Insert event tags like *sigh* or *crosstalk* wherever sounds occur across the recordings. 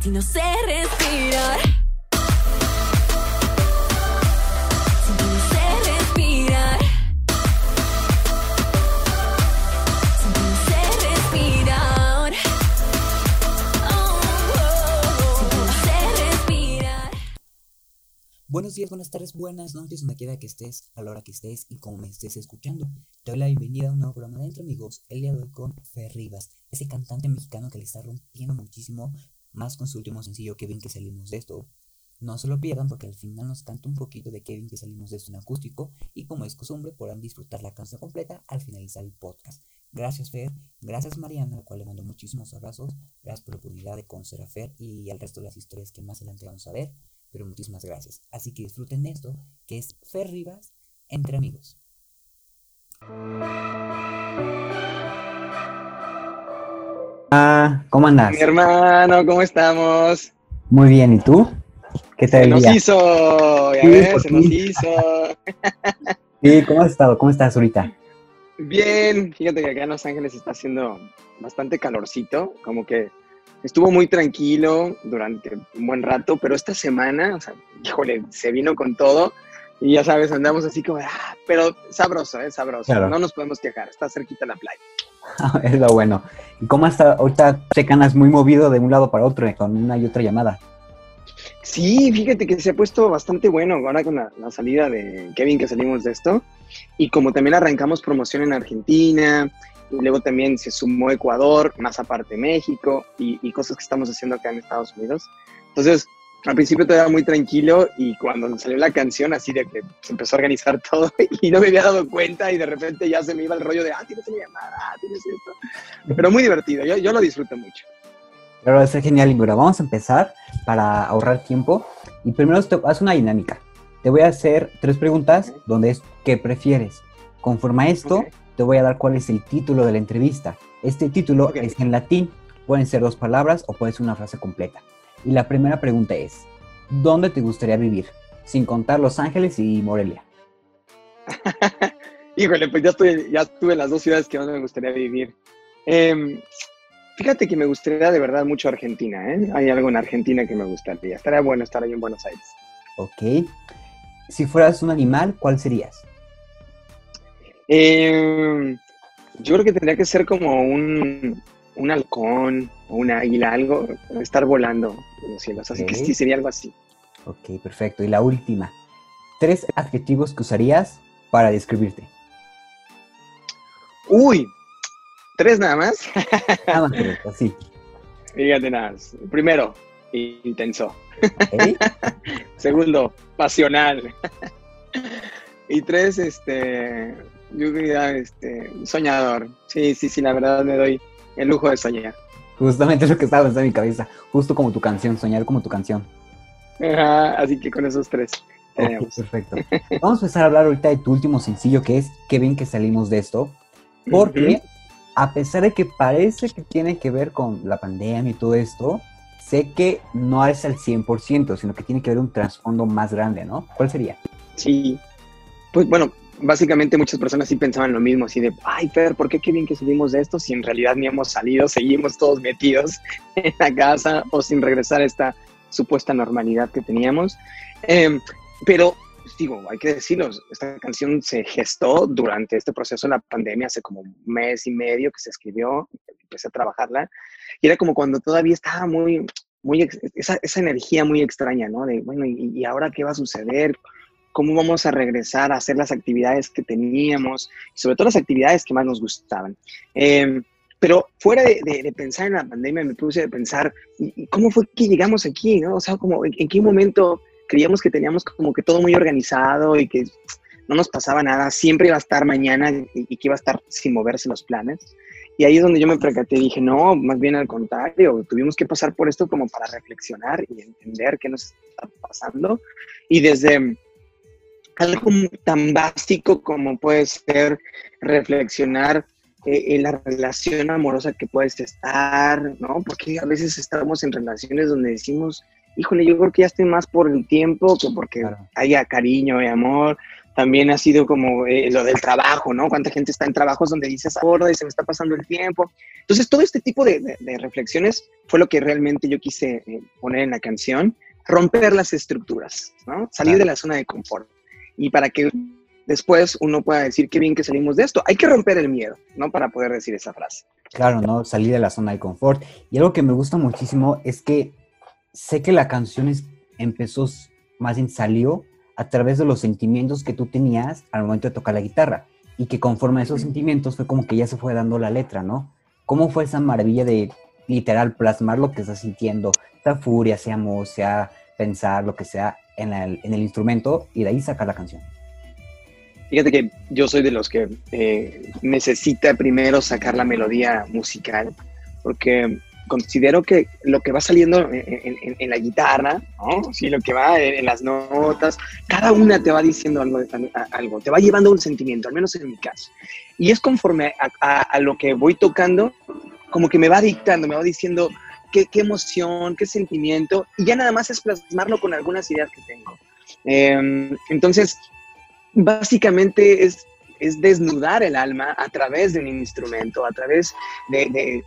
Sin respirar. Respirar. Respirar. Respirar. Buenos días, buenas tardes, buenas noches, donde quiera que estés, a la hora que estés y como me estés escuchando. Te doy la bienvenida a un nuevo programa de Entre Amigos, el día de hoy con Fer Rivas, ese cantante mexicano que le está rompiendo muchísimo, más con su último sencillo, bien que salimos de esto. No se lo pierdan porque al final nos canta un poquito de bien que salimos de esto en acústico y como es costumbre podrán disfrutar la canción completa al finalizar el podcast. Gracias Fer, gracias Mariana, a la cual le mando muchísimos abrazos, gracias por la oportunidad de conocer a Fer y al resto de las historias que más adelante vamos a ver pero muchísimas gracias. Así que disfruten esto, que es Fer Rivas entre amigos. Ah, ¿cómo andas? Mi hermano, ¿cómo estamos? Muy bien, ¿y tú? ¿Qué tal Se nos día? hizo, ya Sí, ves, se nos hizo. Sí, ¿cómo has estado? ¿Cómo estás ahorita? Bien, fíjate que acá en Los Ángeles está haciendo bastante calorcito, como que estuvo muy tranquilo durante un buen rato, pero esta semana, o sea, híjole, se vino con todo y ya sabes, andamos así como, ah, pero sabroso, ¿eh? Sabroso, Claro. no nos podemos quejar, está cerquita la playa. *laughs* es lo bueno. ¿Y cómo está? Ahorita te canas muy movido de un lado para otro eh, con una y otra llamada. Sí, fíjate que se ha puesto bastante bueno ahora con la, la salida de Kevin que salimos de esto. Y como también arrancamos promoción en Argentina, y luego también se sumó Ecuador, más aparte México, y, y cosas que estamos haciendo acá en Estados Unidos. Entonces, al principio todo era muy tranquilo y cuando salió la canción, así de que se empezó a organizar *laughs* todo y no me había dado cuenta y de repente ya se me iba el rollo de, ah, tienes una llamada, ah, tienes esto. Pero muy divertido, yo, yo lo disfruto mucho. Claro, va a ser genial. Mira, vamos a empezar para ahorrar tiempo. Y primero haz una dinámica. Te voy a hacer tres preguntas donde es ¿qué prefieres? Conforme a esto, te voy a dar cuál es el título de la entrevista. Este título es en latín. Pueden ser dos palabras o puede ser una frase completa. Y la primera pregunta es, ¿dónde te gustaría vivir? Sin contar Los Ángeles y Morelia. *laughs* Híjole, pues ya, estoy, ya estuve en las dos ciudades que más me gustaría vivir. Em, fíjate que me gustaría de verdad mucho Argentina, ¿eh? Hay algo en Argentina que me gustaría. Estaría bueno estar ahí en Buenos Aires. Ok. Si fueras un animal, ¿cuál serías? Em, yo creo que tendría que ser como un, un halcón o un águila, algo, estar volando en los cielos. Así que sí, sería algo así. Ok, perfecto. Y la última. Tres adjetivos que usarías para describirte. Uy, tres nada más. Nada más tres, así. *laughs* Fíjate nada más. Primero, intenso. *laughs* Segundo, pasional. y tres, este, yo diría, este, soñador. Sí, sí, sí, la verdad me doy el lujo de soñar. Justamente *laughs* lo que estaba pensando en mi cabeza. Justo como tu canción, soñar como tu canción. Ajá, así que con esos tres perfecto. Vamos a empezar a hablar ahorita de tu último sencillo, que es Qué bien que salimos de esto. Porque a pesar de que parece que tiene que ver con la pandemia y todo esto, sé que no es al 100%, sino que tiene que haber un trasfondo más grande, ¿no? ¿Cuál sería? Sí. Pues bueno, básicamente muchas personas sí pensaban lo mismo, así de, ay, Fer, ¿por qué qué bien que salimos de esto si en realidad ni hemos salido, seguimos todos metidos en la casa o sin regresar a esta supuesta normalidad que teníamos? Em, pero, digo, hay que decirlo, esta canción se gestó durante este proceso de la pandemia, hace como un mes y medio que se escribió, empecé a trabajarla, y era como cuando todavía estaba muy, muy, esa, esa energía muy extraña, ¿no? De, bueno, ¿y, y ahora qué va a suceder? Cómo vamos a regresar a hacer las actividades que teníamos, sobre todo las actividades que más nos gustaban. Eh, pero fuera de, de- de pensar en la pandemia, me puse a pensar, ¿y- y ¿cómo fue que llegamos aquí? ¿no? O sea, como, ¿en, en qué momento creíamos que teníamos como que todo muy organizado y que no nos pasaba nada, siempre iba a estar mañana y, y que iba a estar sin moverse los planes? Y ahí es donde yo me percaté y dije, no, más bien al contrario, tuvimos que pasar por esto como para reflexionar y entender qué nos está pasando. Y desde algo tan básico como puede ser reflexionar eh, en la relación amorosa que puedes estar, ¿no? Porque a veces estamos en relaciones donde decimos, híjole, yo creo que ya estoy más por el tiempo que porque Claro. haya cariño y amor. también ha sido como eh, lo del trabajo, ¿no? Cuánta gente está en trabajos donde dices, ahora y se me está pasando el tiempo. Entonces, todo este tipo de, de- de reflexiones fue lo que realmente yo quise eh, poner en la canción, romper las estructuras, ¿no? Salir Claro. de la zona de confort. Y para que después uno pueda decir qué bien que salimos de esto, hay que romper el miedo, ¿no? Para poder decir esa frase. Claro, ¿no? Salir de la zona de confort. Y algo que me gusta muchísimo es que sé que la canción es- empezó, más bien salió a través de los sentimientos que tú tenías al momento de tocar la guitarra. Y que conforme a esos sentimientos fue como que ya se fue dando la letra, ¿no? ¿Cómo fue esa maravilla de literal plasmar lo que estás sintiendo? Sea furia, sea amor, sea pensar, lo que sea, en, en el instrumento y de ahí sacar la canción. Fíjate que yo soy de los que eh, necesita primero sacar la melodía musical, porque considero que lo que va saliendo en, en- en la guitarra, ¿no? Sí, lo que va en, en las notas, cada una te va diciendo algo, algo, te va llevando un sentimiento, al menos en mi caso. Y es conforme a, a- a lo que voy tocando, como que me va dictando, me va diciendo qué, emoción, qué sentimiento, y ya nada más es plasmarlo con algunas ideas que tengo. Em, entonces, básicamente es, es desnudar el alma a través de un instrumento, a través de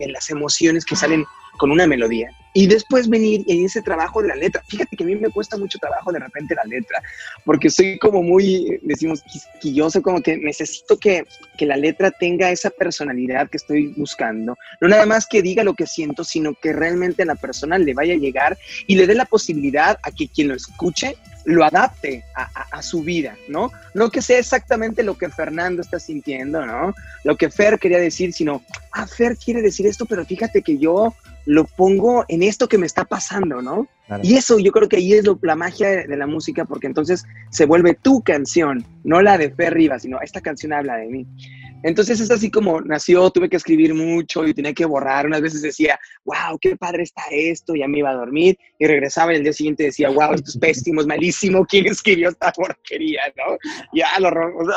las emociones que salen con una melodía. Y después venir en ese trabajo de la letra. Fíjate que a mí me cuesta mucho trabajo de repente la letra, porque soy como muy, decimos, quisquilloso, como que necesito que, que la letra tenga esa personalidad que estoy buscando. No nada más que diga lo que siento, sino que realmente a la persona le vaya a llegar y le dé la posibilidad a que quien lo escuche lo adapte a, a- a su vida, ¿no? No que sea exactamente lo que Fernando está sintiendo, ¿no? Lo que Fer quería decir, sino, ah, Fer quiere decir esto, pero fíjate que yo lo pongo en esto que me está pasando, ¿no? Claro. Y eso yo creo que ahí es lo, la magia de, de la música, porque entonces se vuelve tu canción, no la de Fer Rivas, sino esta canción habla de mí. Entonces es así como nació, tuve que escribir mucho y tenía que borrar. Unas veces decía, wow, qué padre está esto, ya me iba a dormir. Y regresaba y el día siguiente decía, wow, esto es pésimo, es malísimo, ¿quién escribió esta porquería? ¿no? Ya lo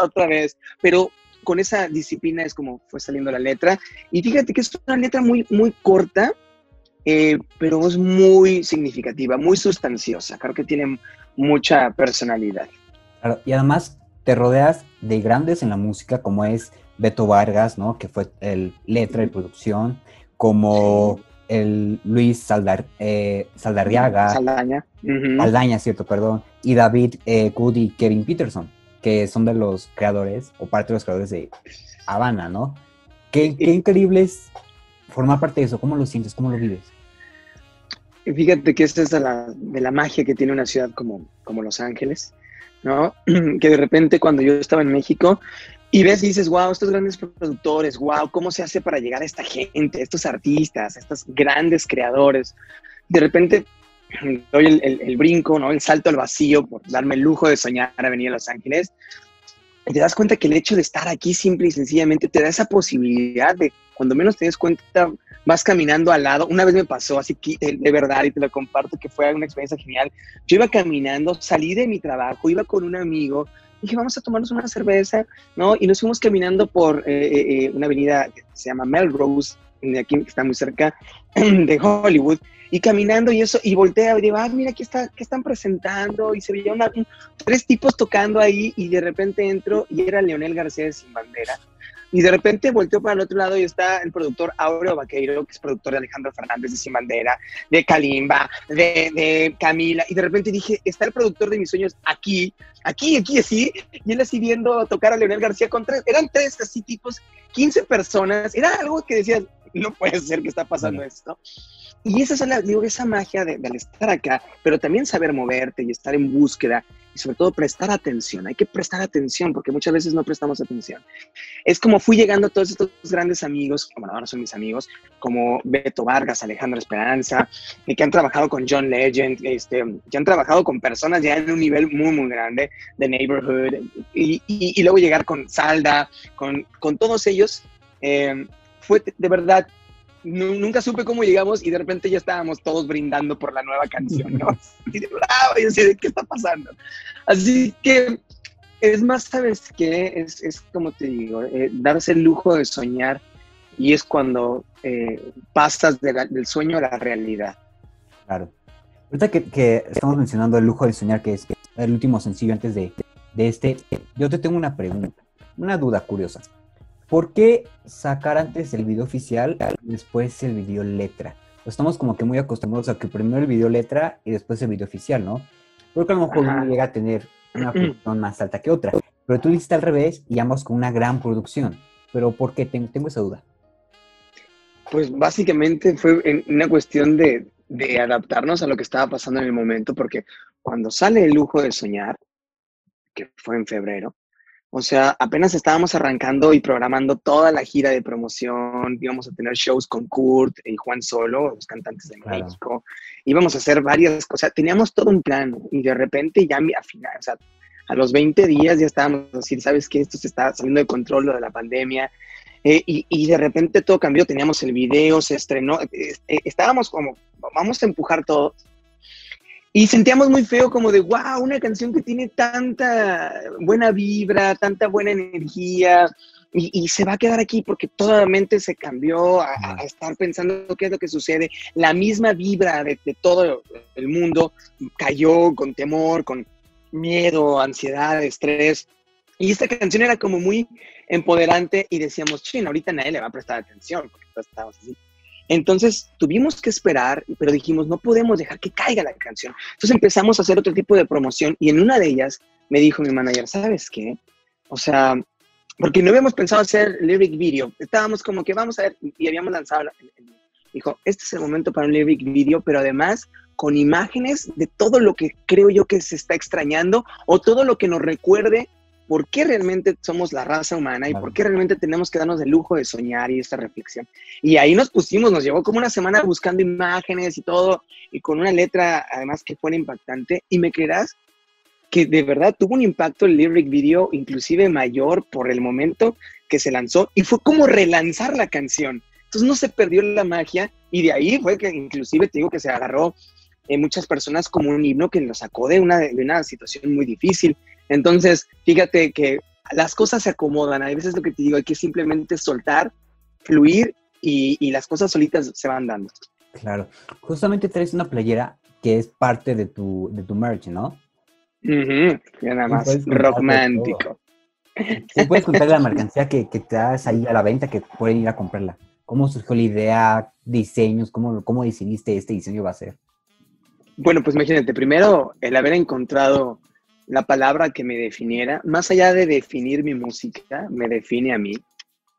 otra vez. Pero con esa disciplina es como fue saliendo la letra. Y fíjate que es una letra muy, muy corta, eh, pero es muy significativa, muy sustanciosa. Creo que tiene mucha personalidad. Claro, y además te rodeas de grandes en la música, como es Beto Vargas, ¿no? Que fue el letra y producción, como el Luis Saldar, eh, Saldarriaga, Saldaña. Cierto, perdón, y David eh, Good y Kevin Peterson, que son de los creadores, o parte de los creadores de Habana, ¿no? Qué, qué increíble es formar parte de eso, ¿cómo lo sientes, cómo lo vives? Fíjate que esta es de la, de la magia que tiene una ciudad como, como Los Ángeles, ¿no? *clears throat* Que de repente cuando yo estaba en México y ves y dices, wow, estos grandes productores, wow, ¿cómo se hace para llegar a esta gente, estos artistas, estos grandes creadores? De repente *clears throat* doy el, el- el brinco, ¿no? El salto al vacío por darme el lujo de soñar a venir a Los Ángeles. Te das cuenta que el hecho de estar aquí simple y sencillamente te da esa posibilidad de, cuando menos te des cuenta, vas caminando al lado. Una vez me pasó, así que de, de verdad, y te lo comparto, que fue una experiencia genial. Yo iba caminando, salí de mi trabajo, iba con un amigo, dije, vamos a tomarnos una cerveza, ¿no? Y nos fuimos caminando por eh, eh, eh, una avenida que se llama Melrose, de aquí está muy cerca *clears throat* de Hollywood, y caminando y eso, y voltea y digo, ah, mira, aquí está, ¿qué están presentando? Y se veía una, un- tres tipos tocando ahí, y de repente entro y era Leonel García Sin Bandera. Y de repente volteo para el otro lado y está el productor Aureo Vaqueiro, que es productor de Alejandro Fernández de Sin Bandera, de Kalimba, de, de Camila. Y de repente dije, está el productor de mis sueños aquí, aquí, aquí, así. Y él así viendo tocar a Leonel García con tres, eran tres así tipos, 15 personas. Era algo que decías, no puede ser que está pasando esto. Y esa es la, digo, esa magia de, de al estar acá, pero también saber moverte y estar en búsqueda y sobre todo prestar atención. Hay que prestar atención porque muchas veces no prestamos atención. Es como fui llegando a todos estos grandes amigos, como ahora son mis amigos, como Beto Vargas, Alejandro Esperanza, eh, que han trabajado con John Legend, este, que han trabajado con personas ya en un nivel muy, muy grande de Neighborhood, y, y- y luego llegar con Salda, con, con todos ellos, eh, fue de verdad nu- nunca supe cómo llegamos y de repente ya estábamos todos brindando por la nueva canción, ¿no? *laughs* Y de bravo, y así de, ¿qué está pasando? Así que es más, ¿sabes qué? Es, es como te digo, eh, darse el lujo de soñar y es cuando eh, pasas de la- del sueño a la realidad. Claro. Ahorita que, que estamos mencionando el lujo de soñar, que es el último sencillo antes de, de este, yo te tengo una pregunta, una duda curiosa. ¿Por qué sacar antes el video oficial y después el video letra? Estamos como que muy acostumbrados a que primero el video letra y después el video oficial, ¿no? Porque a lo mejor uno llega a tener una producción más alta que otra. Pero tú lo hiciste al revés y ambos con una gran producción. Pero ¿por qué? Tengo, tengo esa duda. Pues básicamente fue en una cuestión de, de adaptarnos a lo que estaba pasando en el momento, porque cuando sale el lujo de soñar, que fue en febrero, o sea, apenas estábamos arrancando y programando toda la gira de promoción, íbamos a tener shows con Kurt y Juan Solo, los cantantes de Claro. México, íbamos a hacer varias cosas, teníamos todo un plan y de repente ya a final, o sea, a los 20 días ya estábamos así, ¿sabes qué? Esto se está saliendo de control, lo de la pandemia, eh, y, y de repente todo cambió, teníamos el video, se estrenó, eh, eh, estábamos como, vamos a empujar todo. Y sentíamos muy feo como de, wow, una canción que tiene tanta buena vibra, tanta buena energía, y, y se va a quedar aquí porque toda la mente se cambió a, a- estar pensando qué es lo que sucede. La misma vibra de, de todo el mundo cayó con temor, con miedo, ansiedad, estrés. Y esta canción era como muy empoderante y decíamos, chin, ahorita nadie le va a prestar atención, porque todos estábamos así. Entonces tuvimos que esperar, pero dijimos, no podemos dejar que caiga la canción. Entonces empezamos a hacer otro tipo de promoción y en una de ellas me dijo mi manager, ¿sabes qué? O sea, porque no habíamos pensado hacer lyric video, estábamos como que vamos a ver y habíamos lanzado, dijo, este es el momento para un lyric video, pero además con imágenes de todo lo que creo yo que se está extrañando o todo lo que nos recuerde por qué realmente somos la raza humana y por qué realmente tenemos que darnos el lujo de soñar y esta reflexión. Y ahí nos pusimos, nos llevó como una semana buscando imágenes y todo, y con una letra además que fuera impactante. Y me creerás que de verdad tuvo un impacto el lyric video, inclusive mayor por el momento que se lanzó, y fue como relanzar la canción. Entonces no se perdió la magia, y de ahí fue que inclusive te digo que se agarró eh, muchas personas como un himno que lo sacó de una, de una situación muy difícil. Entonces, fíjate que las cosas se acomodan. A veces lo que te digo, hay que simplemente soltar, fluir y, y las cosas solitas se van dando. Claro. Justamente traes una playera que es parte de tu, de tu merch, ¿no? Ujú, ya nada más, romántico. ¿Sí puedes contar la mercancía que, que te das ahí a la venta que pueden ir a comprarla? ¿Cómo surgió la idea? ¿Diseños? ¿Cómo, cómo decidiste este diseño va a ser? Bueno, pues imagínate, primero el haber encontrado la palabra que me definiera, más allá de definir mi música, me define a mí,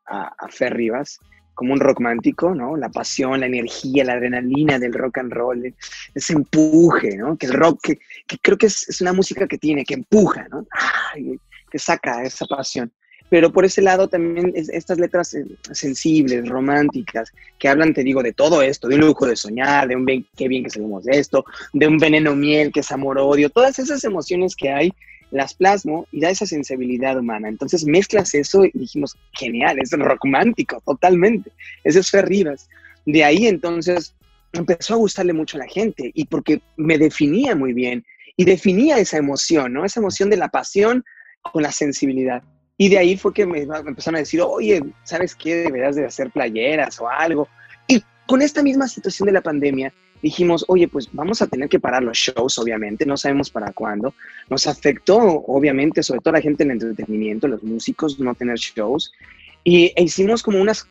a, a Fer Rivas, como un romántico, ¿no? La pasión, la energía, la adrenalina del rock and roll, ese empuje, ¿no? Que el rock, que, que creo que es, es una música que tiene, que empuja, ¿no? Ay, que saca esa pasión. Pero por ese lado también es- estas letras eh, sensibles, románticas, que hablan, te digo, de todo esto, de un lujo de soñar, de un qué bien que salimos esto, de un veneno miel que es amor-odio, todas esas emociones que hay, las plasmo y da esa sensibilidad humana. Entonces mezclas eso y dijimos, genial, es romántico, totalmente. Ese es Fer Rivas. De ahí entonces empezó a gustarle mucho a la gente y porque me definía muy bien y definía esa emoción, ¿no? Esa emoción de la pasión con la sensibilidad. Y de ahí fue que me, me empezaron a decir, oye, ¿sabes qué? Deberías de hacer playeras o algo. Y con esta misma situación de la pandemia, dijimos, oye, pues vamos a tener que parar los shows, obviamente, no sabemos para cuándo. Nos afectó, obviamente, sobre todo a la gente en el entretenimiento, los músicos, no tener shows. Y e hicimos como unas,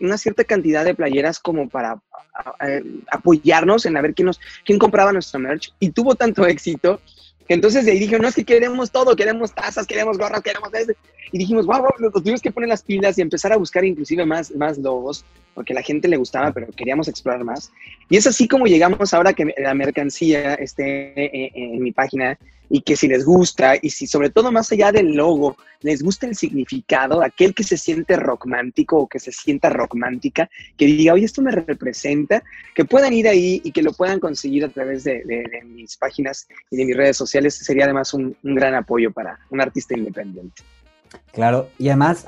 una cierta cantidad de playeras como para a- a- apoyarnos en a ver quién, nos, quién compraba nuestra merch. Y tuvo tanto éxito entonces de ahí dije, no, es que queremos todo, queremos tazas, queremos gorras, queremos eso. Y dijimos, wow, wow, nos tuvimos que poner las pilas y empezar a buscar inclusive más, más logos, porque a la gente le gustaba, pero queríamos explorar más. Y es así como llegamos ahora que la mercancía esté eh, en mi página y que si les gusta y si sobre todo más allá del logo, les gusta el significado, aquel que se siente rockmántico o que se sienta rockmántica, que diga, oye, esto me representa, que puedan ir ahí y que lo puedan conseguir a través de, de- de mis páginas y de mis redes sociales, sería además un, un gran apoyo para un artista independiente. Claro, y además,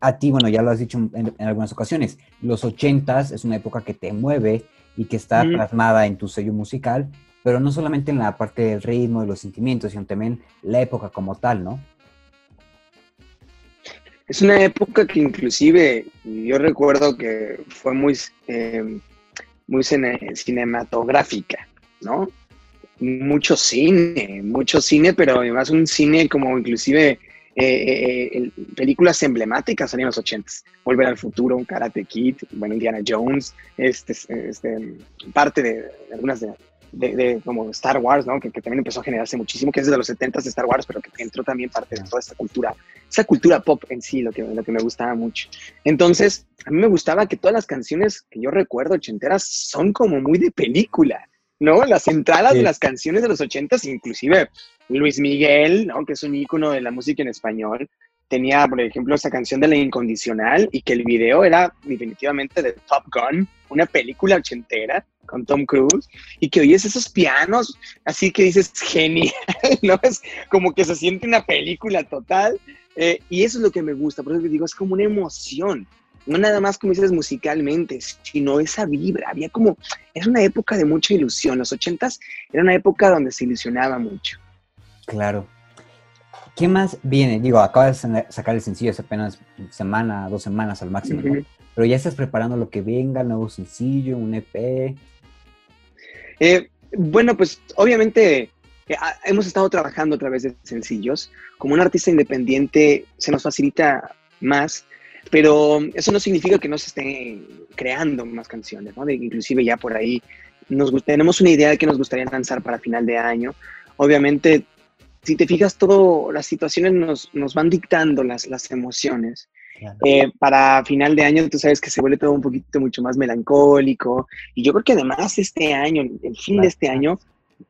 a ti, bueno, ya lo has dicho en, en algunas ocasiones, los ochentas es una época que te mueve y que está Ujú. plasmada en tu sello musical, pero no solamente en la parte del ritmo, de los sentimientos, sino también la época como tal, ¿no? Es una época que inclusive yo recuerdo que fue muy, eh, muy cine- cinematográfica, ¿no? mucho cine, mucho cine, pero además un cine como inclusive eh, eh, películas emblemáticas en los 80 Volver al futuro, Karate Kid, bueno, Indiana Jones, este, este parte de, algunas de, de, como Star Wars, ¿no? Que, que, también empezó a generarse muchísimo, que es de los 70 de Star Wars, pero que entró también parte de toda esta cultura, esa cultura pop en sí, lo que, lo que me gustaba mucho. Entonces, a mí me gustaba que todas las canciones que yo recuerdo ochenteras son como muy de película. ¿no? Las entradas de las canciones de los ochentas, inclusive Luis Miguel, ¿no? Que es un ícono de la música en español, tenía, por ejemplo, esa canción de La Incondicional y que el video era definitivamente de Top Gun, una película ochentera con Tom Cruise, y que oyes esos pianos, así que dices, genial, *laughs* ¿no? Es como que se siente una película total, eh, y eso es lo que me gusta, por eso te digo, es como una emoción, no nada más como dices musicalmente, sino esa vibra. Había como, es una época de mucha ilusión. Los ochentas era una época donde se ilusionaba mucho. Claro. ¿Qué más viene? Digo, acabas de sacar el sencillo hace apenas semana, dos semanas al máximo, Pero ya estás preparando lo que venga, nuevo sencillo, un EP. Eh, bueno, pues obviamente eh, hemos estado trabajando a través de sencillos. Como un artista independiente se nos facilita más pero eso no significa que no se estén creando más canciones, ¿no? inclusive ya por ahí nos, tenemos una idea de que nos gustaría lanzar para final de año. Obviamente, si te fijas, todo, las situaciones nos, nos van dictando las, las emociones. Eh, para final de año, tú sabes que se vuelve todo un poquito mucho más melancólico. Y yo creo que además este año, el fin de este año,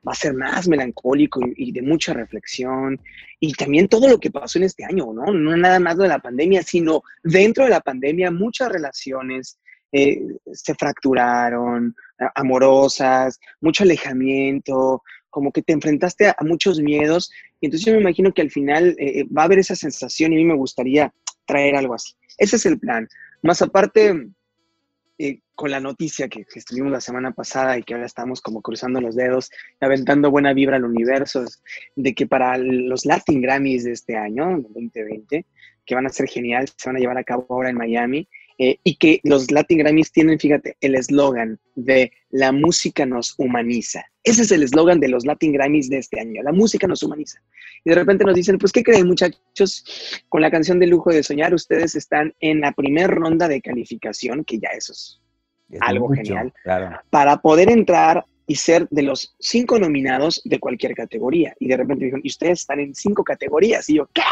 va a ser más melancólico y, de mucha reflexión. Y también todo lo que pasó en este año, ¿no? No nada más de la pandemia, sino dentro de la pandemia muchas relaciones eh, se fracturaron, amorosas, mucho alejamiento, como que te enfrentaste a, muchos miedos. Y entonces yo me imagino que al final eh, va a haber esa sensación y a mí me gustaría traer algo así. Ese es el plan. Más aparte, eh, con la noticia que, estuvimos la semana pasada y que ahora estamos como cruzando los dedos, aventando buena vibra al universo, de que para los Latin Grammys de este año, 2020, que van a ser genial, se van a llevar a cabo ahora en Miami, eh, y que los Latin Grammys tienen, fíjate, el eslogan de la música nos humaniza. Ese es el eslogan de los Latin Grammys de este año, la música nos humaniza. Y de repente nos dicen, pues, ¿qué creen muchachos? Con la canción de lujo de soñar, ustedes están en la primera ronda de calificación, que ya eso es, algo genial, para poder entrar y ser de los cinco nominados de cualquier categoría. Y de repente dijeron, y ustedes están en cinco categorías. Y yo, ¿qué?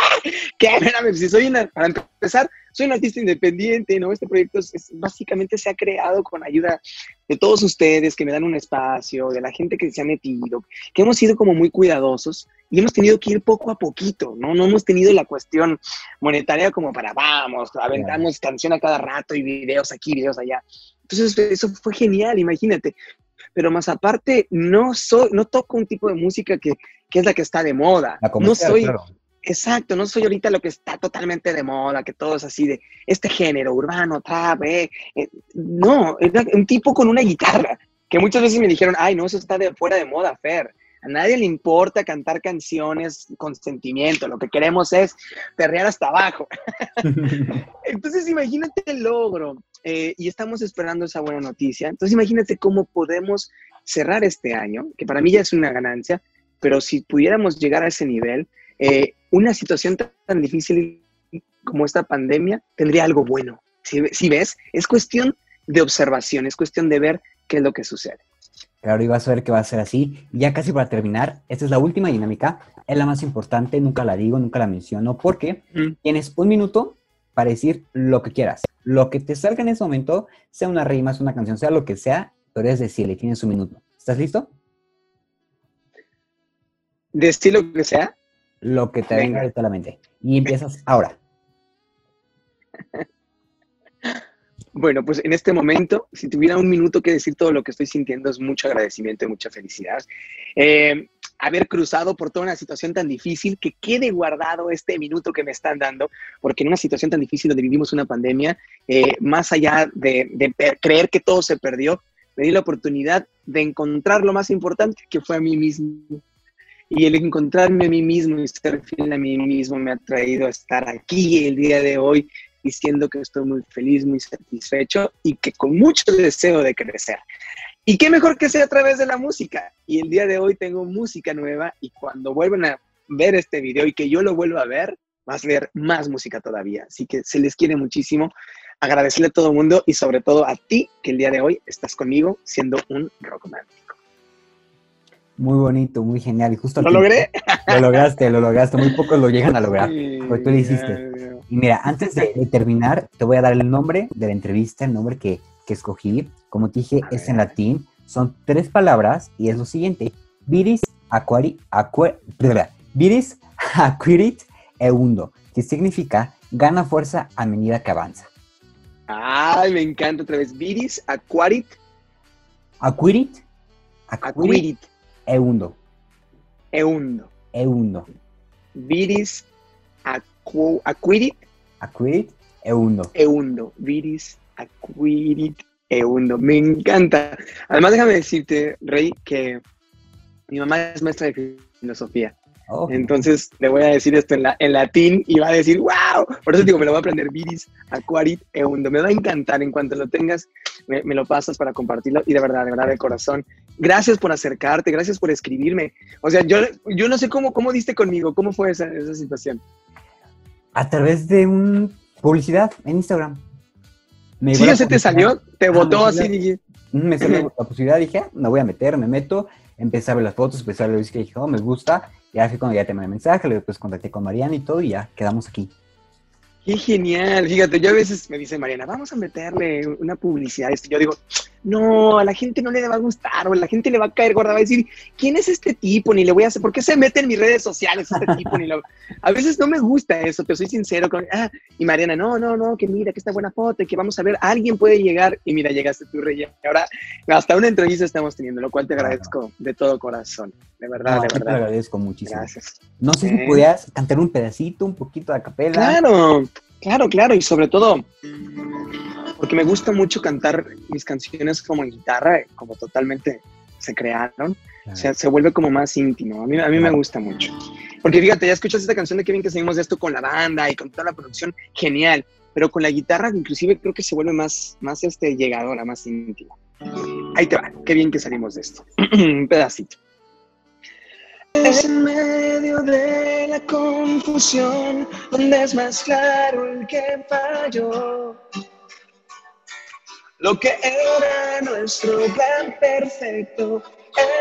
¿Qué? *laughs* si soy una, para empezar, soy un artista independiente, ¿no? Este proyecto es, básicamente se ha creado con ayuda de todos ustedes que me dan un espacio, de la gente que se ha metido, que hemos sido como muy cuidadosos y hemos tenido que ir poco a poquito, ¿no? No hemos tenido la cuestión monetaria como para, vamos, aventamos canción a cada rato y videos aquí, videos allá. Entonces, eso fue genial, imagínate. Pero más aparte, no soy, no toco un tipo de música que, que es la que está de moda. no soy, exacto, no soy ahorita lo que está totalmente de moda, que todo es así de este género urbano, trap, eh, eh no, es un tipo con una guitarra, que muchas veces me dijeron, ay, no, eso está de fuera de moda, Fer. A nadie le importa cantar canciones con sentimiento, lo que queremos es perrear hasta abajo. *laughs* Entonces imagínate el logro eh, y estamos esperando esa buena noticia. Entonces imagínate cómo podemos cerrar este año, que para mí ya es una ganancia, pero si pudiéramos llegar a ese nivel, eh, una situación tan, difícil como esta pandemia tendría algo bueno. Si, si ves, es cuestión de observación, es cuestión de ver qué es lo que sucede. Claro, y vas a ver que va a ser así. Ya casi para terminar, esta es la última dinámica, es la más importante, nunca la digo, nunca la menciono, porque mm. tienes un minuto para decir lo que quieras. Lo que te salga en ese momento, sea una rima, sea una canción, sea lo que sea, pero es decirle, tienes un minuto. ¿Estás listo? ¿Decir lo que sea? Lo que te venga de la mente. Y empiezas ahora. *laughs* Bueno, pues en este momento, si tuviera un minuto que decir todo lo que estoy sintiendo, es mucho agradecimiento y mucha felicidad. Eh, haber cruzado por toda una situación tan difícil, que quede guardado este minuto que me están dando, porque en una situación tan difícil donde vivimos una pandemia, eh, más allá de, creer que todo se perdió, me di la oportunidad de encontrar lo más importante, que fue a mí mismo. Y el encontrarme a mí mismo y ser fiel a mí mismo me ha traído a estar aquí el día de hoy diciendo que estoy muy feliz, muy satisfecho y que con mucho deseo de crecer. Y qué mejor que sea a través de la música. Y el día de hoy tengo música nueva y cuando vuelvan a ver este video y que yo lo vuelva a ver, vas a ver más música todavía. Así que se les quiere muchísimo. Agradecerle a todo el mundo y sobre todo a ti que el día de hoy estás conmigo siendo un rockman. Muy bonito, muy genial. Y justo ¿Lo logré? Lo lograste, lo lograste. Muy pocos lo llegan a lograr. Sí, Pues tú lo hiciste. Y mira, antes de, de terminar, te voy a dar el nombre de la entrevista, el nombre que, que escogí. Como te dije, A es en latín. Son tres palabras y es lo siguiente. Viris aquari, aqua- bla, viris aquirit eundo, que significa gana fuerza a medida que avanza. Ay, me encanta otra vez. Viris Aquarit, aquirit Aquirit, eundo, Eundo. eundo, Viris Aquu, Aquirit, aquirit eundo. Eundo. Viris Aquirit, Eundo. Me encanta. Además, déjame decirte, Rey, que mi mamá es maestra de filosofía. Oh, Entonces le voy a decir esto en, la- en latín y va a decir, wow. Por eso digo, me lo voy a aprender. Viris Aquarit Eundo. Me va a encantar. En cuanto lo tengas, me, me lo pasas para compartirlo. Y de verdad, de verdad, de corazón. Gracias por acercarte, gracias por escribirme. O sea, yo, yo no sé cómo, cómo diste conmigo, cómo fue esa, esa situación. A través de una publicidad en Instagram. Me Sí, ese te salió, te Ah, votó así. dije, me salió la posibilidad, dije, ah, me voy a meter, me meto, empecé a ver las fotos, empecé a ver que dije, oh, me gusta, ya fue cuando ya te mandé mensaje, luego después contacté con Mariana y todo, y ya quedamos aquí. Qué genial. Fíjate, yo a veces me dice Mariana, vamos a meterle una publicidad. a esto. Yo digo, no, a la gente no le va a gustar, o a la gente le va a caer gorda, va a decir, ¿quién es este tipo? Ni le voy a hacer, ¿por qué se mete en mis redes sociales este tipo? Ni lo... *laughs* A veces no me gusta eso, te soy sincero. Con... Ah, y Mariana, no, no, no, que mira, que esta buena foto, que vamos a ver, alguien puede llegar. Y mira, llegaste tú, Rey. Ahora, hasta una entrevista estamos teniendo, lo cual te agradezco de todo corazón. De verdad, No, de yo te verdad. agradezco muchísimo. Gracias. No sé si Eh. podías cantar un pedacito, un poquito de capela. Claro, claro, claro, y sobre todo porque me gusta mucho cantar mis canciones como en guitarra, como totalmente se crearon, o sea, se vuelve como más íntimo. A mí, a mí me gusta mucho. Porque fíjate, ya escuchas esta canción de Kevin que seguimos de esto con la banda y con toda la producción, genial, pero con la guitarra inclusive creo que se vuelve más, más este, llegadora, más íntima. Ahí te va, qué bien que salimos de esto. *clears throat* Un pedacito. Es en medio de la confusión donde es más claro el que falló. Lo que era nuestro plan perfecto,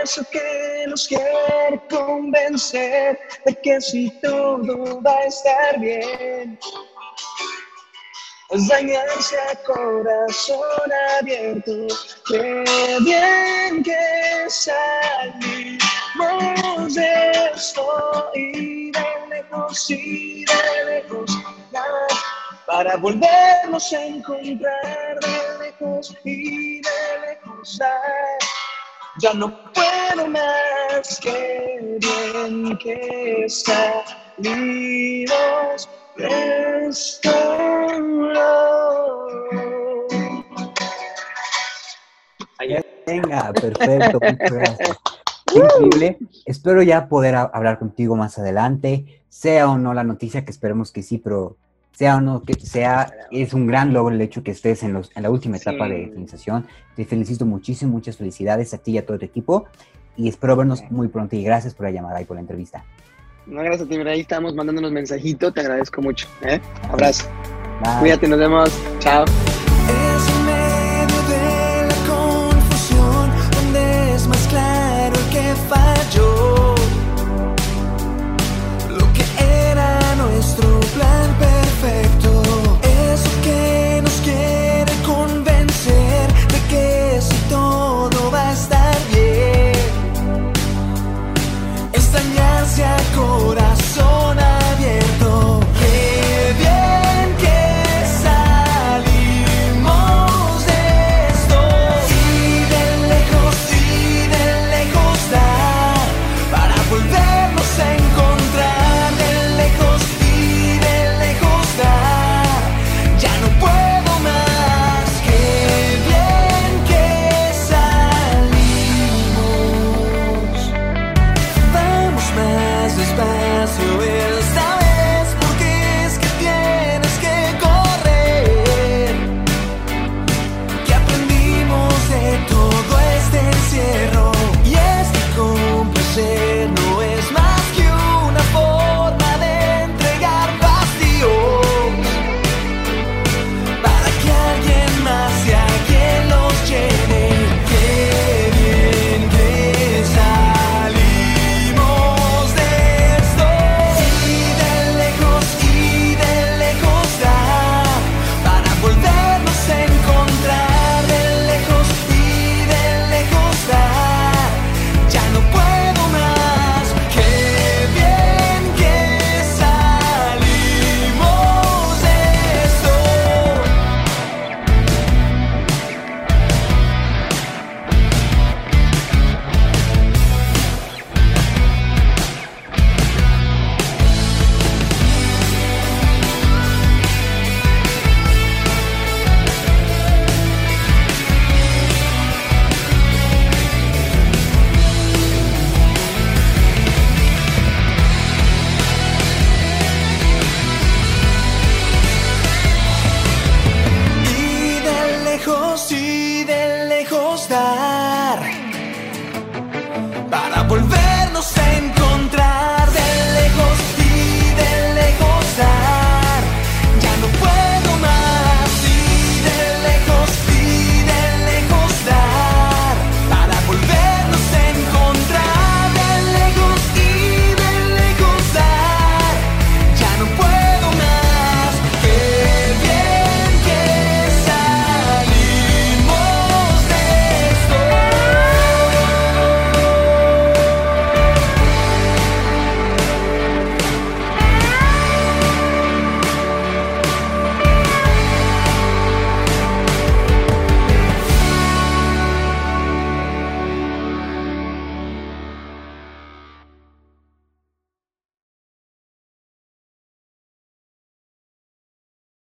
eso que nos quiere convencer de que si todo va a estar bien. Es dañarse a corazón abierto, qué bien que salimos de esto y de lejos y de lejos para volvernos a encontrar de lejos y de lejos ya no puedo más que bien que salimos de esto Ahí es. Venga, perfecto, muchas gracias. Qué Increíble. Espero ya poder hablar contigo más adelante, sea o no la noticia, que esperemos que sí, pero sea o no que sea, es un gran logro el hecho que estés en, los, en la última etapa Sí. de finalización. Te felicito muchísimo, muchas felicidades a ti y a todo tu equipo. Y espero vernos muy pronto. Y gracias por la llamada y por la entrevista. No, gracias a ti, mira, ahí estamos mandándonos mensajito, te agradezco mucho. ¿eh? Abrazo. Bye. Cuídate, nos vemos. Chao.